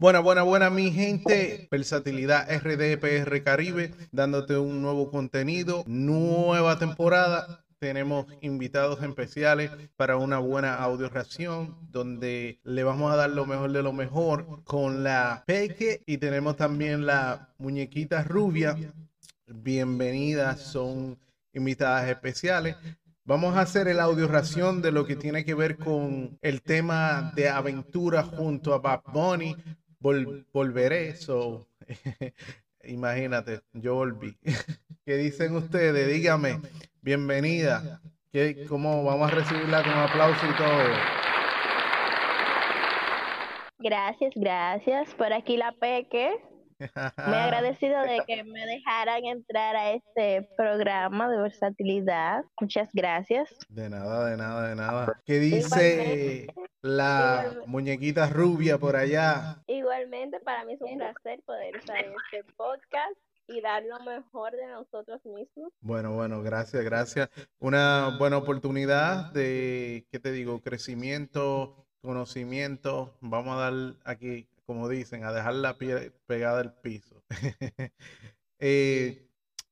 Buena, buena, buena, mi gente. Versatilidad RDPR Caribe, dándote un nuevo contenido, nueva temporada. Tenemos invitados especiales para una buena audio reacción donde le vamos a dar lo mejor de lo mejor con la Peque y tenemos también la muñequita rubia. Bienvenidas, son invitadas especiales. Vamos a hacer el audio ración de lo que tiene que ver con el tema de aventura junto a Bad Bunny, volveré, so, imagínate, yo volví. ¿Qué dicen ustedes? Dígame, bienvenida. ¿Qué, ¿Cómo vamos a recibirla con aplauso y todo? Gracias, gracias. Por aquí la Peque. Me he agradecido de que me dejaran entrar a este programa de versatilidad. Muchas gracias. De nada, de nada, de nada. ¿Qué dice la muñequita rubia por allá? Igualmente, para mí es un placer poder estar en este podcast y dar lo mejor de nosotros mismos. Bueno, bueno, gracias, gracias. Una buena oportunidad de, ¿qué te digo? Crecimiento, conocimiento. Vamos a dar aquí como dicen, a dejar la piel pegada al piso. Eh,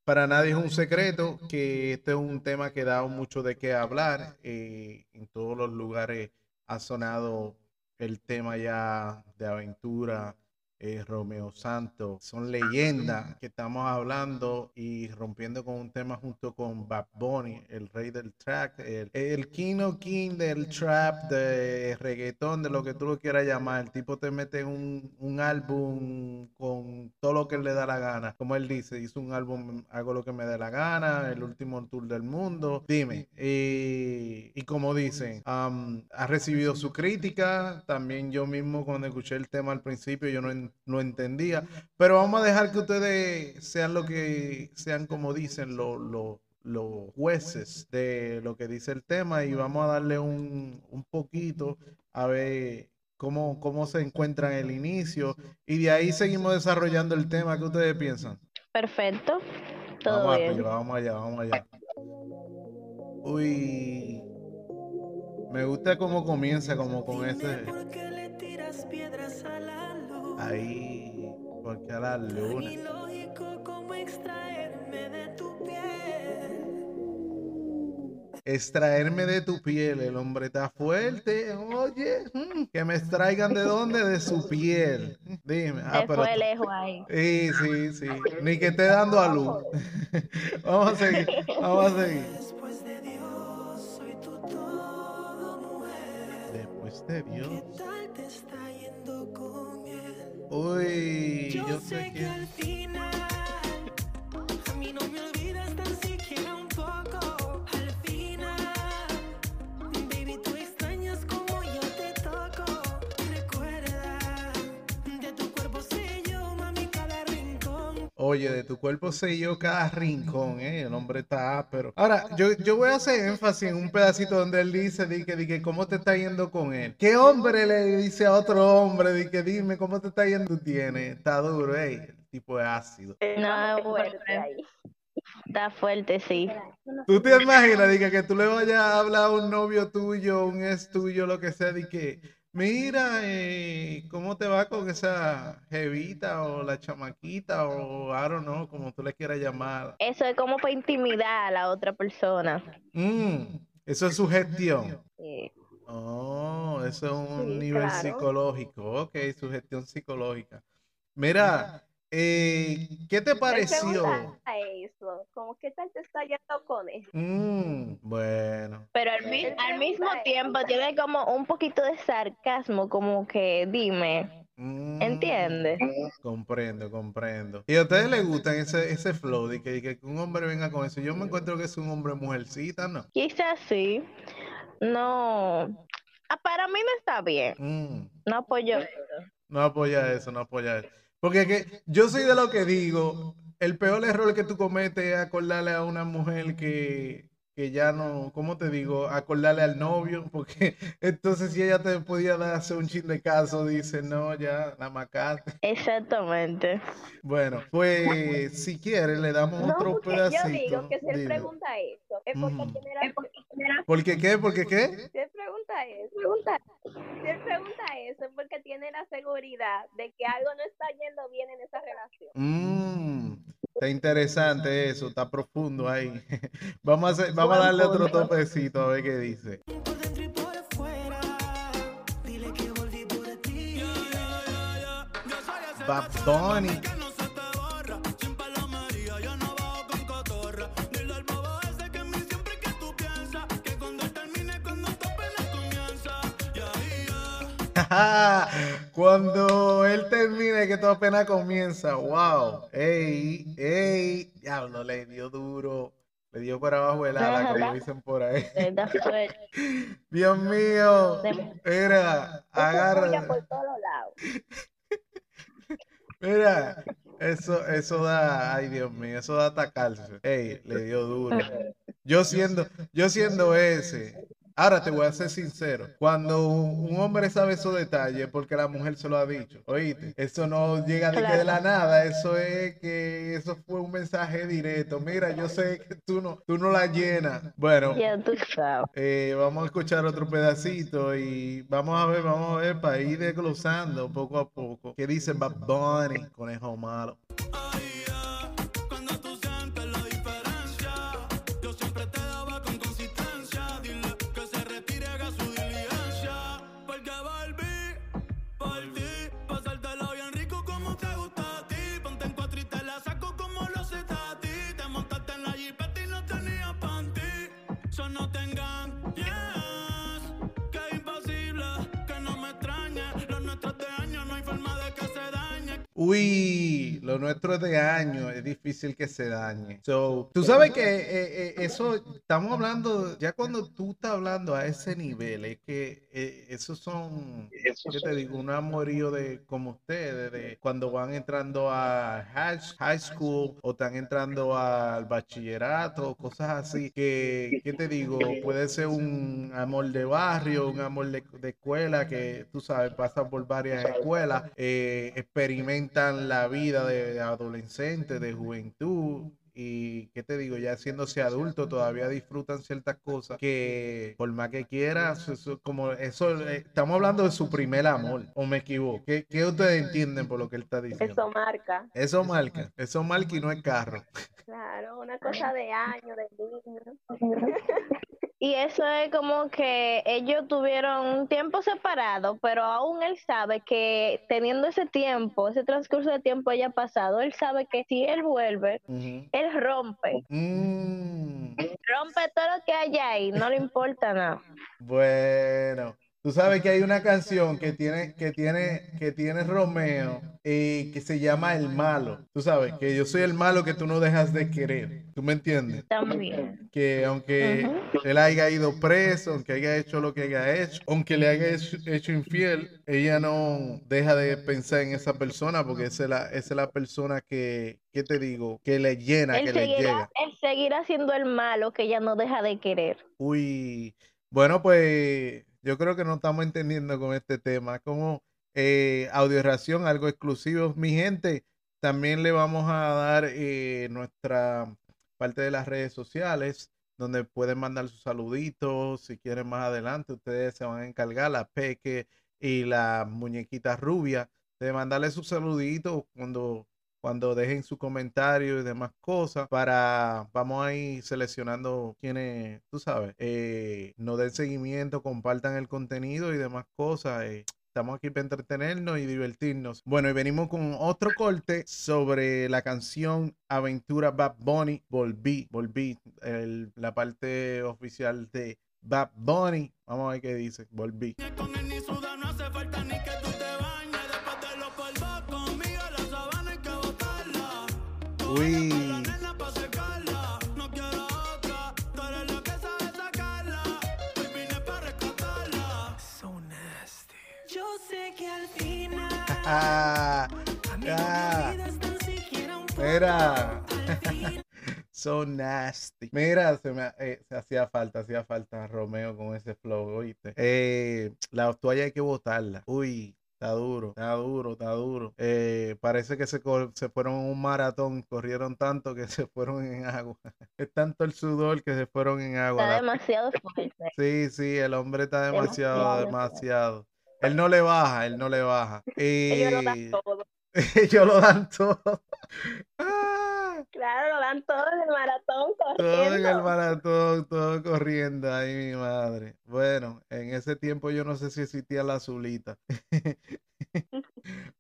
para nadie es un secreto que este es un tema que da mucho de qué hablar. Eh, en todos los lugares ha sonado el tema ya de aventura, eh, Romeo Santos, son leyendas que estamos hablando y rompiendo con un tema junto con Bad Bunny, el rey del track, el, el king o king del trap, de reggaetón, de lo que tú lo quieras llamar. El tipo te mete un, un álbum con todo lo que le da la gana. Como él dice, hizo un álbum, hago lo que me dé la gana, el último tour del mundo. Dime, y, como dicen, ha recibido su crítica. También yo mismo cuando escuché el tema al principio, yo no no entendía. Pero vamos a dejar que ustedes sean lo que sean, como dicen los jueces de lo que dice el tema y vamos a darle un, un poquito a ver cómo, cómo se encuentra en el inicio y de ahí seguimos desarrollando el tema. ¿Qué ustedes piensan? Perfecto. Todo vamos, bien. vamos allá, vamos allá. Uy, me gusta cómo comienza, como con ese ahí, porque a la luna. extraerme de tu piel. El hombre está fuerte. Oye, mm, que me extraigan de dónde? De su piel. Dime. Ah, pero... fue lejos ahí. Sí, sí, sí. Ni que esté dando a luz. vamos a seguir. Vamos a seguir. Después de Dios, soy tu todo, mujer. Después de Dios. Uy, yo, sé que al Oye, de tu cuerpo sé yo cada rincón, eh. El hombre está pero Ahora, yo, yo voy a hacer énfasis en un pedacito donde él dice, di que, di que, ¿cómo te está yendo con él? ¿Qué hombre le dice a otro hombre, di que, dime, ¿cómo te está yendo? Tú tienes, está duro, eh. El tipo de ácido. No, bueno. Está fuerte, sí. ¿Tú te imaginas, di que, que tú le vayas a hablar a un novio tuyo, un ex tuyo, lo que sea, di que Mira, eh, ¿cómo te va con esa jevita o la chamaquita o I don't know, como tú le quieras llamar? Eso es como para intimidar a la otra persona. Mm, eso es su gestión. Sí. Oh, eso es un nivel psicológico. Ok, su gestión psicológica. Mira, eh, ¿Qué te pareció? Eso, como qué tal te está yendo con eso. Mm, bueno. Pero al, mismo tiempo tiene como un poquito de sarcasmo, como que dime, mm, ¿entiendes? Comprendo, comprendo. ¿Y a ustedes les gusta ese, ese flow de que, que, un hombre venga con eso? Yo me encuentro que es un hombre mujercita, ¿no? Quizás sí. No. Ah, para mí no está bien. Mm. No apoyo eso. No apoya eso, no apoya eso. Porque que yo soy de lo que digo, el peor error que tú cometes es acordarle a una mujer que, que ya no, ¿cómo te digo? Acordarle al novio, porque entonces si ella te podía dar hacer un chin de caso, dice, no, ya, la macate. Exactamente. Bueno, pues si quieres le damos otro pedacito. Yo digo que si él pregunta eso, es porque, ¿Por qué qué? ¿Por qué qué? Si él pregunta eso, pregunta, si él pregunta eso es porque tiene la seguridad de que algo no está yendo bien en esa relación. Mmm, está interesante eso, está profundo ahí. Vamos a, hacer, vamos a darle otro topecito a ver qué dice. Bad Bunny. Cuando él termine, que todo apenas comienza. Wow. Ey, ey. Diablo, le dio duro. Le dio por abajo el ala, como dicen por ahí. Dios mío. Mira, agarra. Mira, eso, eso da, ay Dios mío, eso da atacarse. Ey, le dio duro. Yo siendo, yo siendo ese, Ahora te voy a ser sincero, cuando un hombre sabe esos detalles porque la mujer se lo ha dicho, oíste, eso no llega de, que de la nada, eso es que eso fue un mensaje directo. Mira, yo sé que tú no, tú no la llenas. Bueno, eh, vamos a escuchar otro pedacito y vamos a ver, vamos a ver para ir desglosando poco a poco. ¿Qué dice Bad Bunny, conejo malo? no tengan Uy, lo nuestro es de año, es difícil que se dañe. So, tú sabes que eh, eh, eso, estamos hablando, ya cuando tú estás hablando a ese nivel, es que eh, esos son, ¿qué te digo? Un amorío de como ustedes, de cuando van entrando a high, school o están entrando al bachillerato, cosas así, que, ¿qué te digo? Puede ser un amor de barrio, un amor de, escuela, que tú sabes, pasa por varias escuelas, eh, experimenta la vida de adolescente, de juventud, y qué te digo, ya haciéndose adulto todavía disfrutan ciertas cosas que por más que quieras, como eso, eh, estamos hablando de su primer amor, o me equivoco. ¿Qué, ¿Qué, ustedes entienden por lo que él está diciendo? Eso marca. Eso marca, eso marca y no es carro. Claro, una cosa de año, de niño. Y eso es como que ellos tuvieron un tiempo separado, pero aún él sabe que teniendo ese tiempo, ese transcurso de tiempo ya pasado, él sabe que si él vuelve, él rompe. Mm. Rompe todo lo que hay ahí, no le importa nada. Bueno. Tú sabes que hay una canción que tiene, que tiene, que tiene Romeo y que se llama El Malo. Tú sabes que yo soy el malo que tú no dejas de querer. ¿Tú me entiendes? También. Que aunque él haya ido preso, aunque haya hecho lo que haya hecho, aunque le haya hecho, infiel, ella no deja de pensar en esa persona porque esa es la, esa es la persona que, ¿qué te digo? Que le llena, que le llega. Él seguirá siendo el malo que ella no deja de querer. Uy, bueno, pues yo creo que no estamos entendiendo con este tema. Como eh, audio ración, algo exclusivo. Mi gente, también le vamos a dar eh, nuestra parte de las redes sociales, donde pueden mandar sus saluditos. Si quieren más adelante, ustedes se van a encargar, la Peque y la muñequita rubia, de mandarle sus saluditos cuando cuando dejen su comentario y demás cosas para, vamos a ir seleccionando quienes, tú sabes, eh, nos den seguimiento, compartan el contenido y demás cosas. Eh, estamos aquí para entretenernos y divertirnos. Bueno, y venimos con otro corte sobre la canción Aventura Bad Bunny. Volví, volví, la parte oficial de Bad Bunny. Vamos a ver qué dice. Volví. Uy. Yo sé que al final. ah, Mira. so nasty. Mira, se me eh, se hacía falta, hacía falta Romeo con ese flow, oíste. Eh, la toalla hay que botarla. Uy, Está duro, está duro, está duro. Eh, parece que se, se fueron en un maratón, corrieron tanto que se fueron en agua. Es tanto el sudor que se fueron en agua. Está demasiado fuerte. Sí, sí, el hombre está demasiado, demasiado. Él no le baja, él no le baja. Ellos lo dan todo. Ellos lo dan todo. Claro, lo dan todo en el maratón corriendo. Todo en el maratón, todo corriendo. Ay, mi madre. Bueno, en ese tiempo yo no sé si existía la azulita.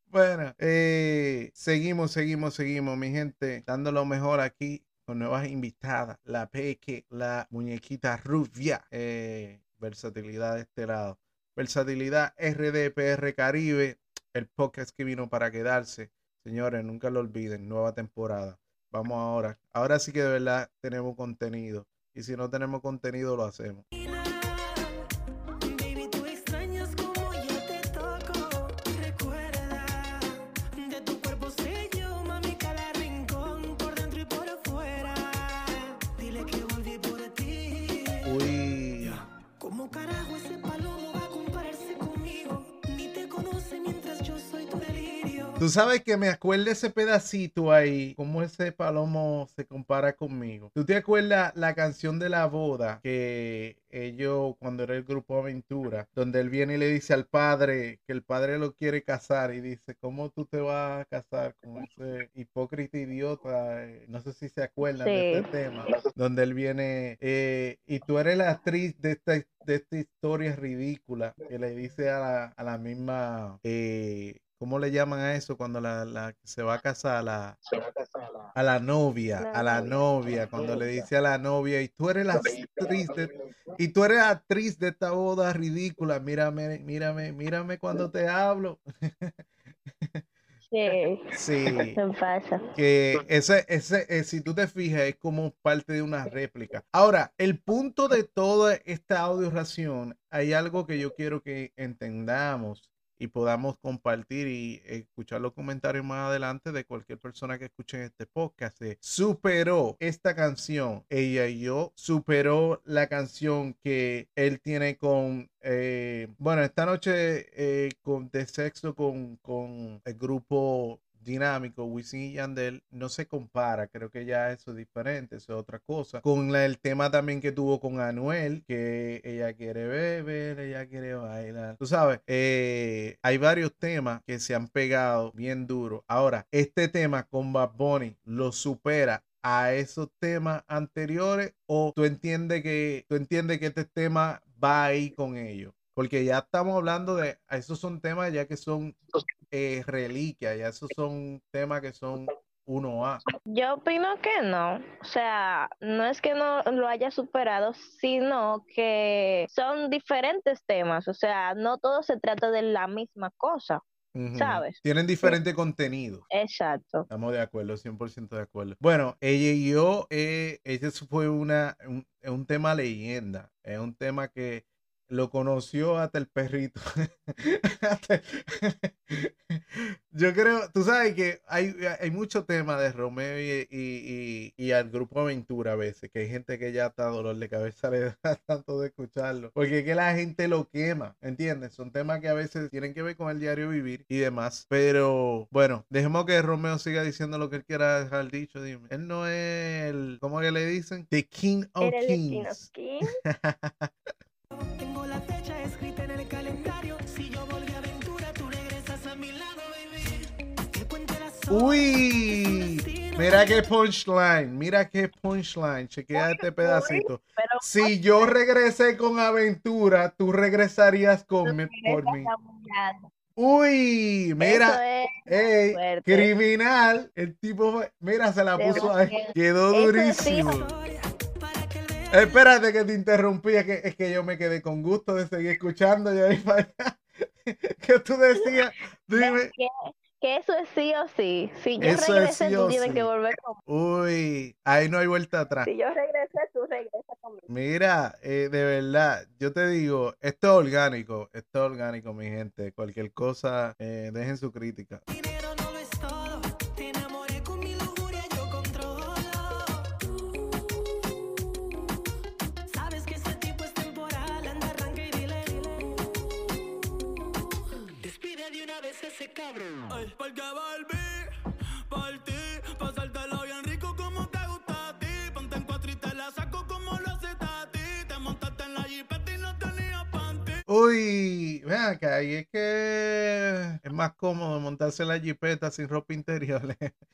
bueno, eh, seguimos, seguimos, seguimos, mi gente, dando lo mejor aquí con nuevas invitadas. La Peque, la muñequita rubia. Eh, versatilidad de este lado. Versatilidad RDPR Caribe, el podcast que vino para quedarse. Señores, nunca lo olviden, nueva temporada. Vamos ahora. Ahora sí que de verdad tenemos contenido. Y si no tenemos contenido, lo hacemos. Tú sabes que me acuerdo ese pedacito ahí, cómo ese palomo se compara conmigo. ¿Tú te acuerdas la canción de la boda que ellos, cuando era el grupo Aventura, donde él viene y le dice al padre que el padre lo quiere casar y dice, ¿cómo tú te vas a casar con ese hipócrita idiota? Eh, no sé si se acuerdan de este tema, donde él viene eh, y tú eres la actriz de esta, de esta historia ridícula que le dice a la, a la misma... Eh, ¿Cómo le llaman a eso cuando la, la se va a casar a la, a la novia, a la novia, cuando le dice a la novia, y tú eres la actriz de, y tú eres actriz de esta boda ridícula, mírame, mírame, mírame cuando te hablo. Sí. Sí. pasa. Que ese, ese, eh, si tú te fijas, es como parte de una réplica. Ahora, el punto de toda esta audio ración, hay algo que yo quiero que entendamos y podamos compartir y escuchar los comentarios más adelante de cualquier persona que escuche este podcast. Superó esta canción, ella y yo, superó la canción que él tiene con, eh, bueno, esta noche eh, con, de sexo con, con el grupo dinámico, Wisin y Yandel, no se compara. Creo que ya eso es diferente, eso es otra cosa. Con el tema también que tuvo con Anuel, que ella quiere beber, ella quiere bailar. Tú sabes, eh, hay varios temas que se han pegado bien duro. Ahora, este tema con Bad Bunny lo supera a esos temas anteriores o tú entiendes que tú entiendes que este tema va ahí con ellos porque ya estamos hablando de, esos son temas ya que son eh, reliquias, ya esos son temas que son 1A. Yo opino que no, o sea, no es que no lo haya superado, sino que son diferentes temas, o sea, no todo se trata de la misma cosa. ¿Sabes? Tienen diferente contenido. Exacto. Estamos de acuerdo, 100% de acuerdo. Bueno, ella y yo, eh, ese fue una, un, un tema leyenda, es un tema que lo conoció hasta el perrito. Yo creo, tú sabes que hay, hay mucho tema de Romeo y, y, al grupo Aventura a veces, que hay gente que ya está dolor de cabeza le da tanto de escucharlo, porque es que la gente lo quema, ¿entiendes? Son temas que a veces tienen que ver con el diario vivir y demás, pero bueno, dejemos que Romeo siga diciendo lo que él quiera dejar dicho, dime. Él no es el, ¿cómo que le dicen? The King of Kings. Uy, mira qué punchline, mira qué punchline, chequea este pedacito. Si yo regresé con aventura, tú regresarías con por mí. Uy, mira, criminal, el tipo, mira, se la puso ahí, quedó durísimo. Espérate que te interrumpí, es que, es que yo me quedé con gusto de seguir escuchando. Y ahí ¿Qué tú decías? Dime que eso es sí o sí. Si yo regresé, tú tienes que volver conmigo. Uy, ahí no hay vuelta atrás. Si yo regresé, tú regresas conmigo. Mira, eh, de verdad, yo te digo, esto es orgánico, esto es orgánico, mi gente. Cualquier cosa, eh, dejen su crítica. ese cabrón. Ay, porque volví, por ti Uy, ven acá, y es que es más cómodo montarse la jipeta sin ropa interior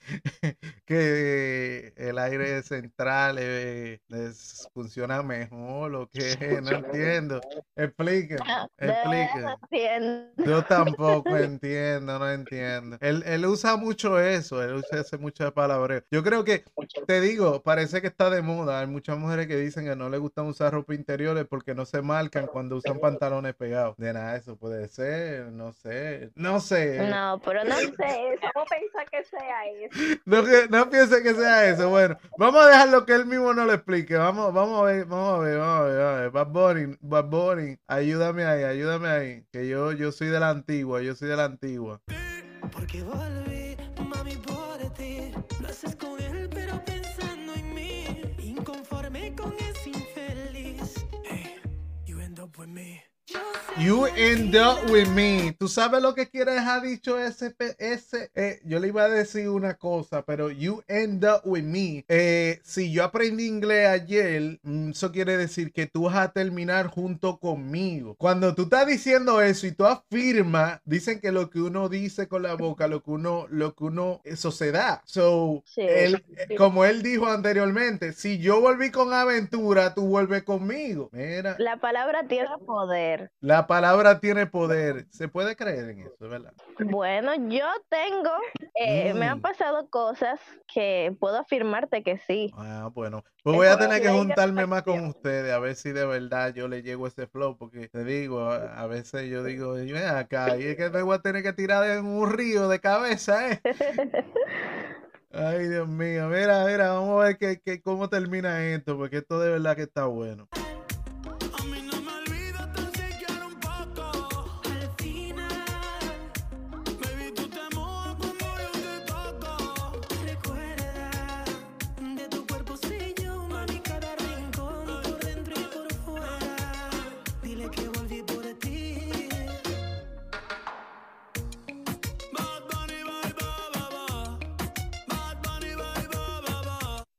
que el aire central eh, les funciona mejor o que no entiendo. Explique, Ah, no entiendo. Yo tampoco entiendo, no entiendo. Él, él usa mucho eso, él usa ese mucho de palabreo. Yo creo que, te digo, parece que está de moda. Hay muchas mujeres que dicen que no les gustan usar ropa interiores porque no se marcan cuando usan pantalones pegados. De nada, eso puede ser, no sé, no sé. No, pero no sé eso. ¿Cómo pensar que sea eso? No, que- no piense que sea eso. Bueno, vamos a dejarlo que él mismo no lo explique. Vamos, vamos a ver, vamos a ver, vamos a ver. Vamos a ver. Bad Bunny, Bad Bunny, ayúdame ahí, ayúdame ahí. Que yo, yo soy de la antigua, yo soy de la antigua. Porque volví, mami, por ti. Lo haces con él, pero pensando en mí. Inconforme con ese infeliz. Hey, you end up with me. You end up with me. ¿Tú sabes lo que quiere dejar dicho ese? ese eh, yo le iba a decir una cosa, pero you end up with me. Eh, si yo aprendí inglés ayer, mm, eso quiere decir que tú vas a terminar junto conmigo. Cuando tú estás diciendo eso y tú afirmas, dicen que lo que uno dice con la boca, lo que uno, lo que uno, eso se da. So, Sí. él, como él dijo anteriormente, si yo volví con aventura, tú vuelves conmigo. Mira. La palabra tiene poder. La palabra tiene poder. Se puede creer en eso, ¿verdad? Bueno, yo tengo, eh, me han Mm. pasado cosas que puedo afirmarte que sí. Ah, bueno. Pues voy a tener que juntarme más con ustedes, a ver si de verdad yo le llego ese flow, porque te digo, a, veces yo digo, "Ven acá, y es que me voy a tener que tirar en un río de cabeza, ¿eh? Ay, Dios mío, mira, mira, vamos a ver que, que- cómo termina esto, porque esto de verdad que está bueno.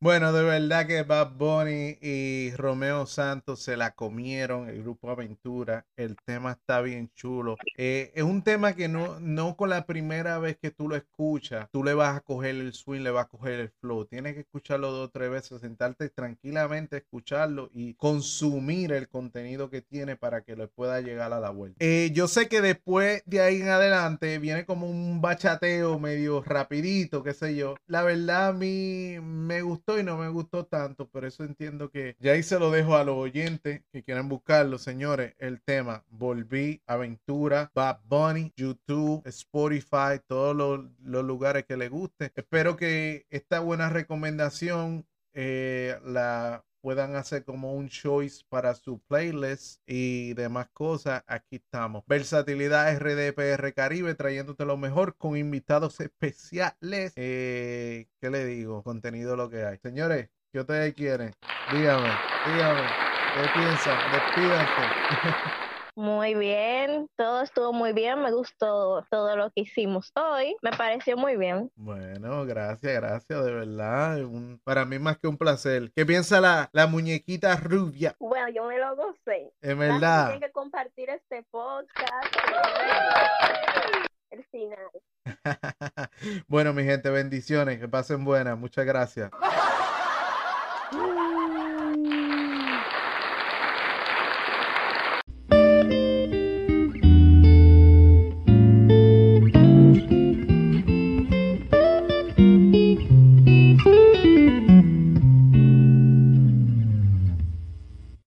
Bueno, de verdad que Bad Bunny y Romeo Santos se la comieron, el grupo Aventura. El tema está bien chulo. Eh, es un tema que no, no con la primera vez que tú lo escuchas, tú le vas a coger el swing, le vas a coger el flow. Tienes que escucharlo dos o tres veces, sentarte tranquilamente, escucharlo y consumir el contenido que tiene para que le pueda llegar a la vuelta. Eh, yo sé que después de ahí en adelante viene como un bachateo medio rapidito, qué sé yo. La verdad a mí me gustó y no me gustó tanto, por eso entiendo que ya ahí se lo dejo a los oyentes que quieran buscarlo, señores. El tema Volví, Aventura, Bad Bunny, YouTube, Spotify, todos los, los lugares que les guste. Espero que esta buena recomendación eh, la puedan hacer como un choice para su playlist y demás cosas, aquí estamos. Versatilidad RDPR Caribe trayéndote lo mejor con invitados especiales. Eh, ¿Qué le digo? Contenido lo que hay. Señores, ¿qué ustedes quieren? Dígame, dígame. ¿Qué piensan? Despídanse. Muy bien, todo estuvo muy bien, me gustó todo lo que hicimos hoy, me pareció muy bien. Bueno, gracias, gracias, de verdad. Un- para mí más que un placer. ¿Qué piensa la, la muñequita rubia? Bueno, yo me lo gocé. En verdad. Tienen que compartir este podcast. El final. bueno, mi gente, bendiciones. Que pasen buenas. Muchas gracias.